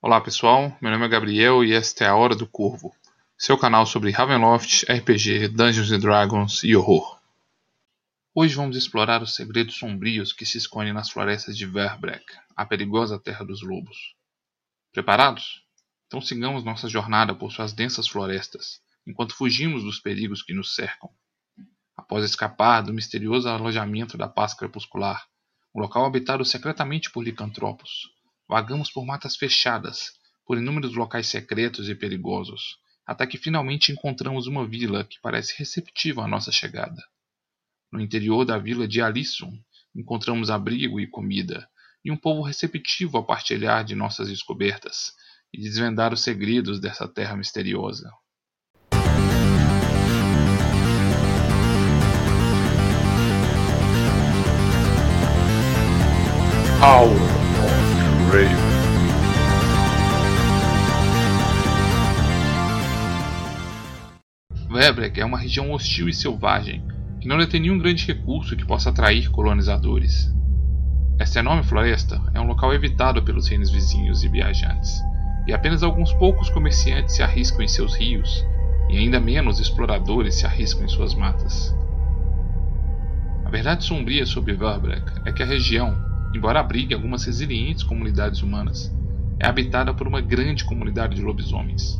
Olá pessoal, meu nome é Gabriel e esta é a Hora do Corvo, seu canal sobre Ravenloft, RPG, Dungeons Dragons e horror. Hoje vamos explorar os segredos sombrios que se escondem nas florestas de Verbrek, a perigosa terra dos lobos. Preparados? Então sigamos nossa jornada por suas densas florestas, enquanto fugimos dos perigos que nos cercam. Após escapar do misterioso alojamento da paz crepuscular, um local habitado secretamente por licantropos, Vagamos por matas fechadas, por inúmeros locais secretos e perigosos, até que finalmente encontramos uma vila que parece receptiva à nossa chegada. No interior da vila de Alisson, encontramos abrigo e comida, e um povo receptivo a partilhar de nossas descobertas e desvendar os segredos dessa terra misteriosa. Aula Webrek é uma região hostil e selvagem, que não detém nenhum grande recurso que possa atrair colonizadores. Esta enorme floresta é um local evitado pelos reinos vizinhos e viajantes, e apenas alguns poucos comerciantes se arriscam em seus rios, e ainda menos exploradores se arriscam em suas matas. A verdade sombria sobre Verbrek é que a região, embora abrigue algumas resilientes comunidades humanas, é habitada por uma grande comunidade de lobisomens.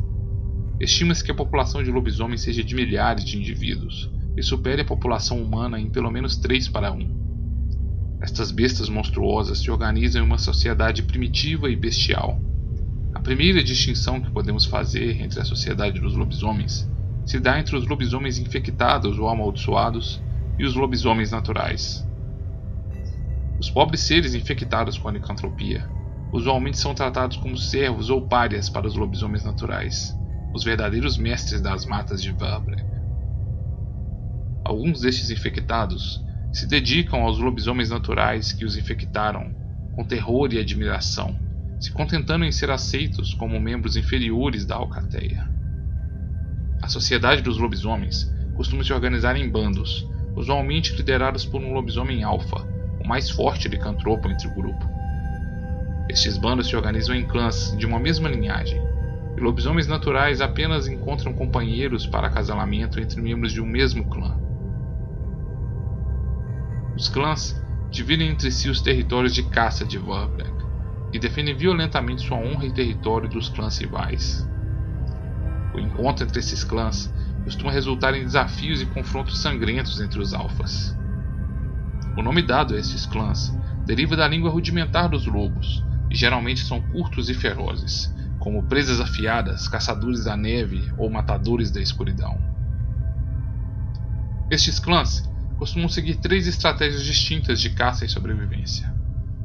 Estima-se que a população de lobisomens seja de milhares de indivíduos e supere a população humana em pelo menos 3 para 1. Estas bestas monstruosas se organizam em uma sociedade primitiva e bestial. A primeira distinção que podemos fazer entre a sociedade dos lobisomens se dá entre os lobisomens infectados ou amaldiçoados e os lobisomens naturais. Os pobres seres infectados com a licantropia usualmente são tratados como servos ou párias para os lobisomens naturais, os verdadeiros mestres das matas de Vabre. Alguns destes infectados se dedicam aos lobisomens naturais que os infectaram com terror e admiração, se contentando em ser aceitos como membros inferiores da alcateia. A sociedade dos lobisomens costuma se organizar em bandos, usualmente liderados por um lobisomem alfa, mais forte licantropo entre o grupo. Estes bandos se organizam em clãs de uma mesma linhagem, e lobisomens naturais apenas encontram companheiros para acasalamento entre membros de um mesmo clã. Os clãs dividem entre si os territórios de caça de Vorbrek e defendem violentamente sua honra e território dos clãs rivais. O encontro entre esses clãs costuma resultar em desafios e confrontos sangrentos entre os alfas. O nome dado a esses clãs deriva da língua rudimentar dos lobos, e geralmente são curtos e ferozes, como presas afiadas, caçadores da neve ou matadores da escuridão. Estes clãs costumam seguir três estratégias distintas de caça e sobrevivência.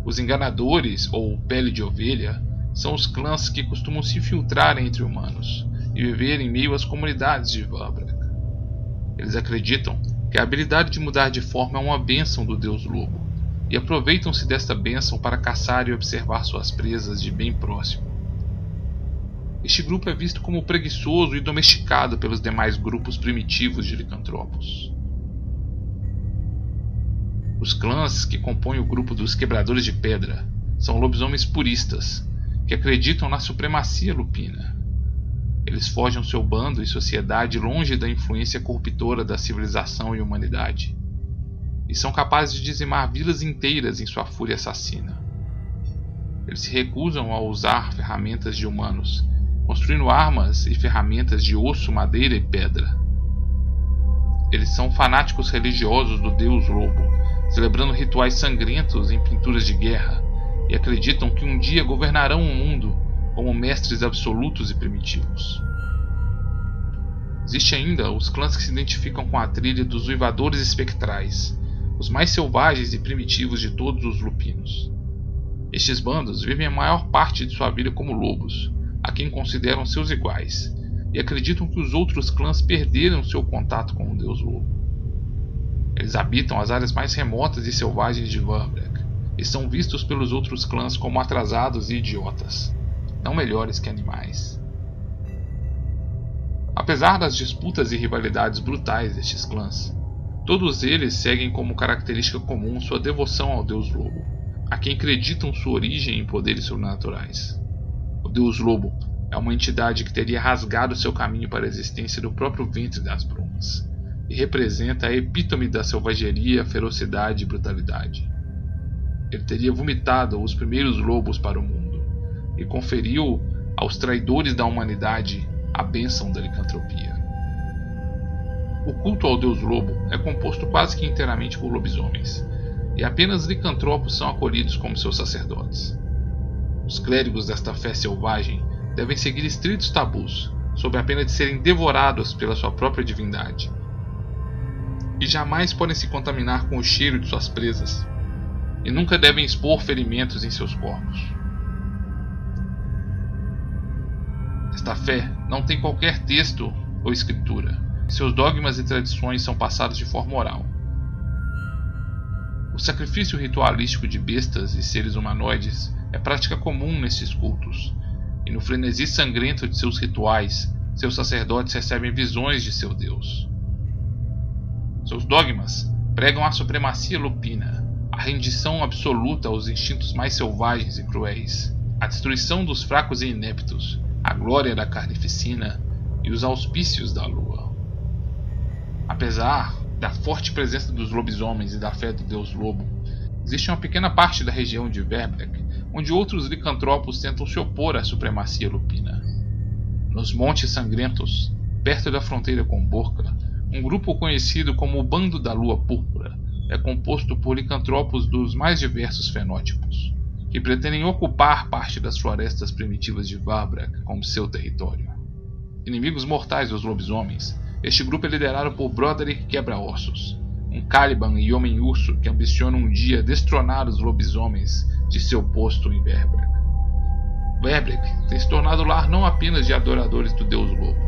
Os enganadores, ou pele de ovelha, são os clãs que costumam se infiltrar entre humanos e viver em meio às comunidades de Vabrak. Eles acreditam que a habilidade de mudar de forma é uma bênção do deus lobo, e aproveitam-se desta bênção para caçar e observar suas presas de bem próximo. Este grupo é visto como preguiçoso e domesticado pelos demais grupos primitivos de licantropos. Os clãs que compõem o grupo dos Quebradores de Pedra são lobisomens puristas, que acreditam na supremacia lupina eles fogem seu bando e sociedade longe da influência corruptora da civilização e humanidade. E são capazes de dizimar vilas inteiras em sua fúria assassina. Eles se recusam a usar ferramentas de humanos, construindo armas e ferramentas de osso, madeira e pedra. Eles são fanáticos religiosos do deus lobo, celebrando rituais sangrentos em pinturas de guerra, e acreditam que um dia governarão o mundo como mestres absolutos e primitivos. Existe ainda os clãs que se identificam com a trilha dos uivadores espectrais, os mais selvagens e primitivos de todos os lupinos. Estes bandos vivem a maior parte de sua vida como lobos, a quem consideram seus iguais, e acreditam que os outros clãs perderam seu contato com o deus lobo. Eles habitam as áreas mais remotas e selvagens de Verbrek, e são vistos pelos outros clãs como atrasados e idiotas não melhores que animais. Apesar das disputas e rivalidades brutais destes clãs, todos eles seguem como característica comum sua devoção ao deus lobo, a quem acreditam sua origem em poderes sobrenaturais. O Deus Lobo é uma entidade que teria rasgado seu caminho para a existência do próprio ventre das brumas e representa a epítome da selvageria, ferocidade e brutalidade. Ele teria vomitado os primeiros lobos para o mundo e conferiu aos traidores da humanidade a bênção da licantropia. O culto ao deus lobo é composto quase que inteiramente por lobisomens, e apenas licantropos são acolhidos como seus sacerdotes. Os clérigos desta fé selvagem devem seguir estritos tabus, sob a pena de serem devorados pela sua própria divindade. E jamais podem se contaminar com o cheiro de suas presas, e nunca devem expor ferimentos em seus corpos. Esta fé não tem qualquer texto ou escritura. Seus dogmas e tradições são passados de forma oral. O sacrifício ritualístico de bestas e seres humanoides é prática comum nesses cultos, e no frenesi sangrento de seus rituais, seus sacerdotes recebem visões de seu Deus. Seus dogmas pregam a supremacia lupina, a rendição absoluta aos instintos mais selvagens e cruéis, a destruição dos fracos e ineptos, a glória da carnificina e os auspícios da lua. Apesar da forte presença dos lobisomens e da fé do deus lobo, existe uma pequena parte da região de Verbrek onde outros licantropos tentam se opor à supremacia lupina. Nos Montes Sangrentos, perto da fronteira com Borca, um grupo conhecido como o Bando da Lua Púrpura é composto por licantropos dos mais diversos fenótipos, que pretendem ocupar parte das florestas primitivas de Varbrak como seu território. Inimigos mortais dos lobisomens, este grupo é liderado por Broderick Quebra-Ossos, um Caliban e Homem-Urso que ambiciona um dia destronar os lobisomens de seu posto em Verbrek. Verbrek tem se tornado lar não apenas de adoradores do deus lobo,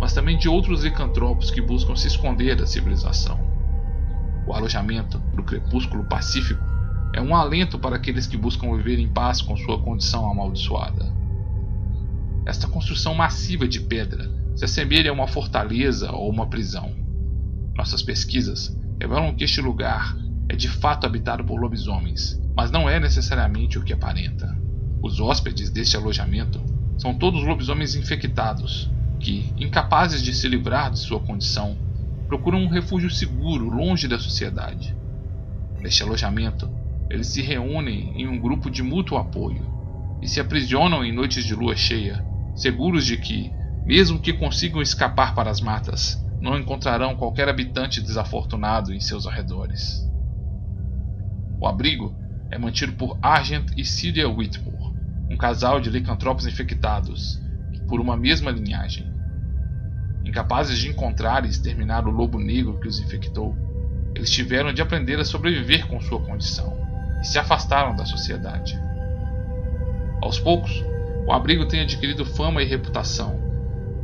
mas também de outros licantropos que buscam se esconder da civilização. O alojamento do crepúsculo pacífico é um alento para aqueles que buscam viver em paz com sua condição amaldiçoada. Esta construção massiva de pedra se assemelha a uma fortaleza ou uma prisão. Nossas pesquisas revelam que este lugar é de fato habitado por lobisomens, mas não é necessariamente o que aparenta. Os hóspedes deste alojamento são todos lobisomens infectados, que, incapazes de se livrar de sua condição, procuram um refúgio seguro longe da sociedade. Neste alojamento, eles se reúnem em um grupo de mútuo apoio e se aprisionam em noites de lua cheia, seguros de que, mesmo que consigam escapar para as matas, não encontrarão qualquer habitante desafortunado em seus arredores. O abrigo é mantido por Argent e Celia Whitmore, um casal de licantropos infectados por uma mesma linhagem. Incapazes de encontrar e exterminar o lobo negro que os infectou, eles tiveram de aprender a sobreviver com sua condição e se afastaram da sociedade. Aos poucos, o abrigo tem adquirido fama e reputação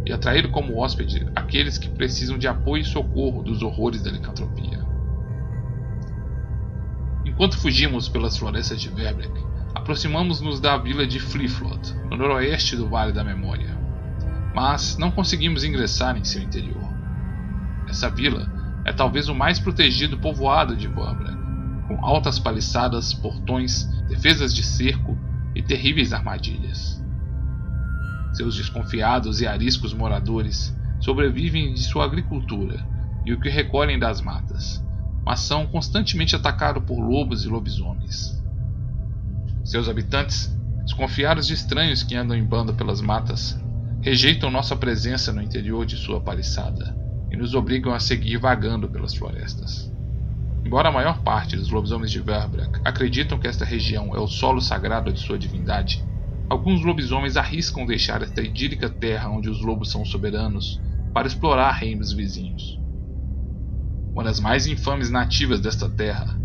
e atraído como hóspede aqueles que precisam de apoio e socorro dos horrores da licantropia. Enquanto fugimos pelas florestas de Verbrek, aproximamos-nos da vila de Fliflot, no noroeste do Vale da Memória. Mas não conseguimos ingressar em seu interior. Essa vila é talvez o mais protegido povoado de Verbrek, com altas paliçadas, portões, defesas de cerco e terríveis armadilhas. Seus desconfiados e ariscos moradores sobrevivem de sua agricultura e o que recolhem das matas, mas são constantemente atacados por lobos e lobisomens. Seus habitantes, desconfiados de estranhos que andam em banda pelas matas, rejeitam nossa presença no interior de sua paliçada e nos obrigam a seguir vagando pelas florestas. Embora a maior parte dos lobisomens de Verbrak acreditam que esta região é o solo sagrado de sua divindade, alguns lobisomens arriscam deixar esta idílica terra onde os lobos são soberanos para explorar reinos vizinhos. Uma das mais infames nativas desta terra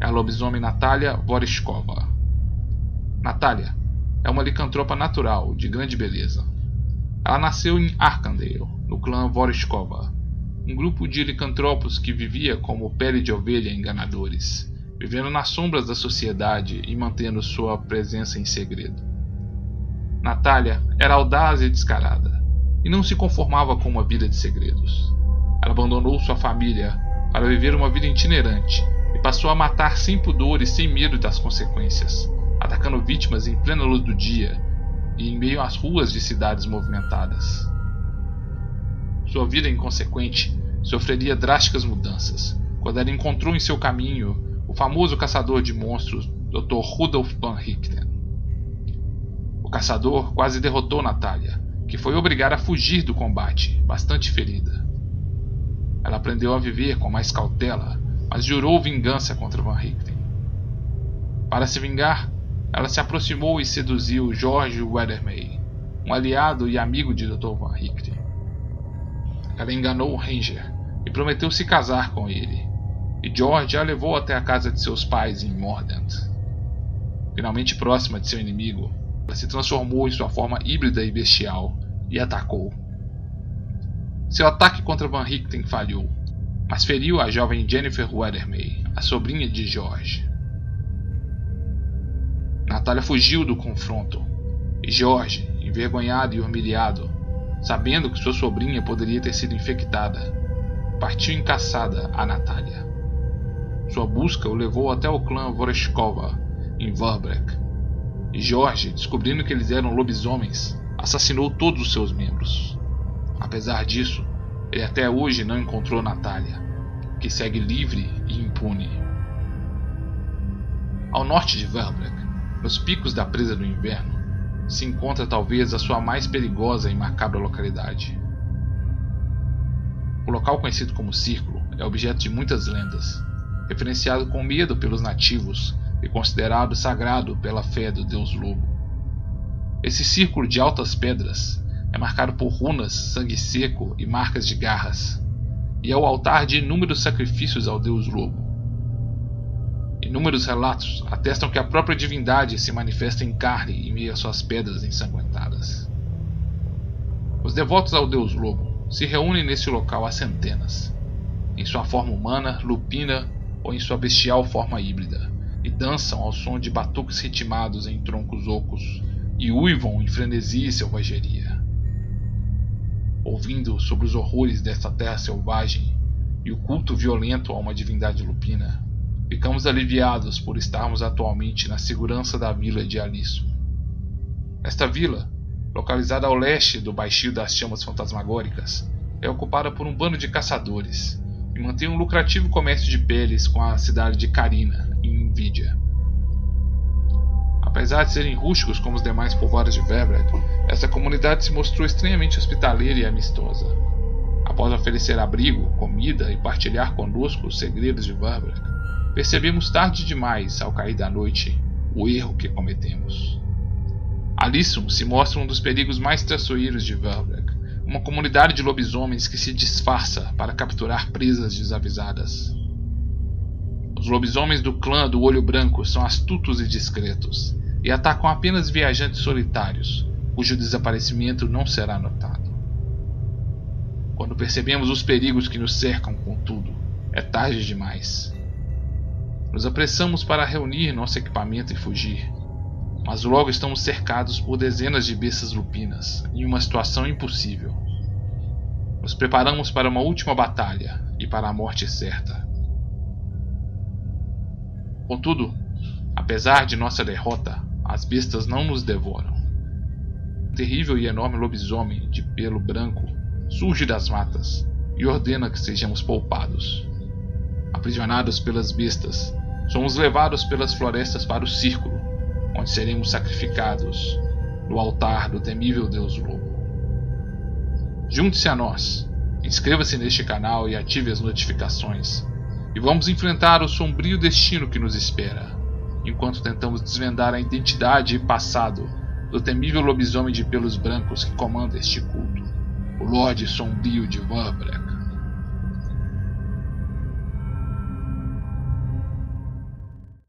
é a lobisomem Natalia Vorishkova. Natalia é uma licantropa natural de grande beleza. Ela nasceu em Arkandale, no clã Vorishkova, um grupo de licantropos que vivia como pele de ovelha enganadores, vivendo nas sombras da sociedade e mantendo sua presença em segredo. Natalia era audaz e descarada, e não se conformava com uma vida de segredos. Ela abandonou sua família para viver uma vida itinerante e passou a matar sem pudor e sem medo das consequências, atacando vítimas em plena luz do dia e em meio às ruas de cidades movimentadas. Sua vida inconsequente sofreria drásticas mudanças quando ela encontrou em seu caminho o famoso caçador de monstros Dr. Rudolf Van Richten. O caçador quase derrotou Natalia, que foi obrigada a fugir do combate, bastante ferida. Ela aprendeu a viver com mais cautela, mas jurou vingança contra Van Richten. Para se vingar, ela se aproximou e seduziu George Weathermay, um aliado e amigo de Dr. Van Richten. Ela enganou o Ranger e prometeu se casar com ele, e George a levou até a casa de seus pais em Mordant. Finalmente próxima de seu inimigo, ela se transformou em sua forma híbrida e bestial e atacou. Seu ataque contra Van Richten falhou, mas feriu a jovem Jennifer Weathermay, a sobrinha de George. Natália fugiu do confronto, e George, envergonhado e humilhado, sabendo que sua sobrinha poderia ter sido infectada, partiu em caçada a Natália. Sua busca o levou até o clã Voreshkova, em Varbrek, e George, descobrindo que eles eram lobisomens, assassinou todos os seus membros. Apesar disso, ele até hoje não encontrou Natália, que segue livre e impune. Ao norte de Varbrek, nos picos da presa do inverno, se encontra talvez a sua mais perigosa e macabra localidade. O local conhecido como Círculo é objeto de muitas lendas, referenciado com medo pelos nativos e considerado sagrado pela fé do deus lobo. Esse círculo de altas pedras é marcado por runas, sangue seco e marcas de garras, e é o altar de inúmeros sacrifícios ao deus lobo. Inúmeros relatos atestam que a própria divindade se manifesta em carne em meio às suas pedras ensanguentadas. Os devotos ao deus lobo se reúnem nesse local há centenas, em sua forma humana, lupina ou em sua bestial forma híbrida, e dançam ao som de batuques ritmados em troncos ocos e uivam em frenesi e selvageria. Ouvindo sobre os horrores desta terra selvagem e o culto violento a uma divindade lupina, Ficamos aliviados por estarmos atualmente na segurança da vila de Alisso. Esta vila, localizada ao leste do Baixio das Chamas Fantasmagóricas, é ocupada por um bando de caçadores e mantém um lucrativo comércio de peles com a cidade de Carina, em Nvidia. Apesar de serem rústicos como os demais povoados de Verbrek, essa comunidade se mostrou estranhamente hospitaleira e amistosa. Após oferecer abrigo, comida e partilhar conosco os segredos de Verbrek, Percebemos tarde demais, ao cair da noite, o erro que cometemos. Alisson se mostra um dos perigos mais traiçoeiros de Velbrek, uma comunidade de lobisomens que se disfarça para capturar presas desavisadas. Os lobisomens do clã do Olho Branco são astutos e discretos, e atacam apenas viajantes solitários, cujo desaparecimento não será notado. Quando percebemos os perigos que nos cercam, contudo, é tarde demais. Nos apressamos para reunir nosso equipamento e fugir. Mas logo estamos cercados por dezenas de bestas lupinas, em uma situação impossível. Nos preparamos para uma última batalha e para a morte certa. Contudo, apesar de nossa derrota, as bestas não nos devoram. Um terrível e enorme lobisomem de pelo branco surge das matas e ordena que sejamos poupados. Aprisionados pelas bestas, somos levados pelas florestas para o círculo, onde seremos sacrificados no altar do temível Deus Lobo. Junte-se a nós, inscreva-se neste canal e ative as notificações, e vamos enfrentar o sombrio destino que nos espera, enquanto tentamos desvendar a identidade e passado do temível lobisomem de pelos brancos que comanda este culto, o Lorde Sombrio de Varbrak.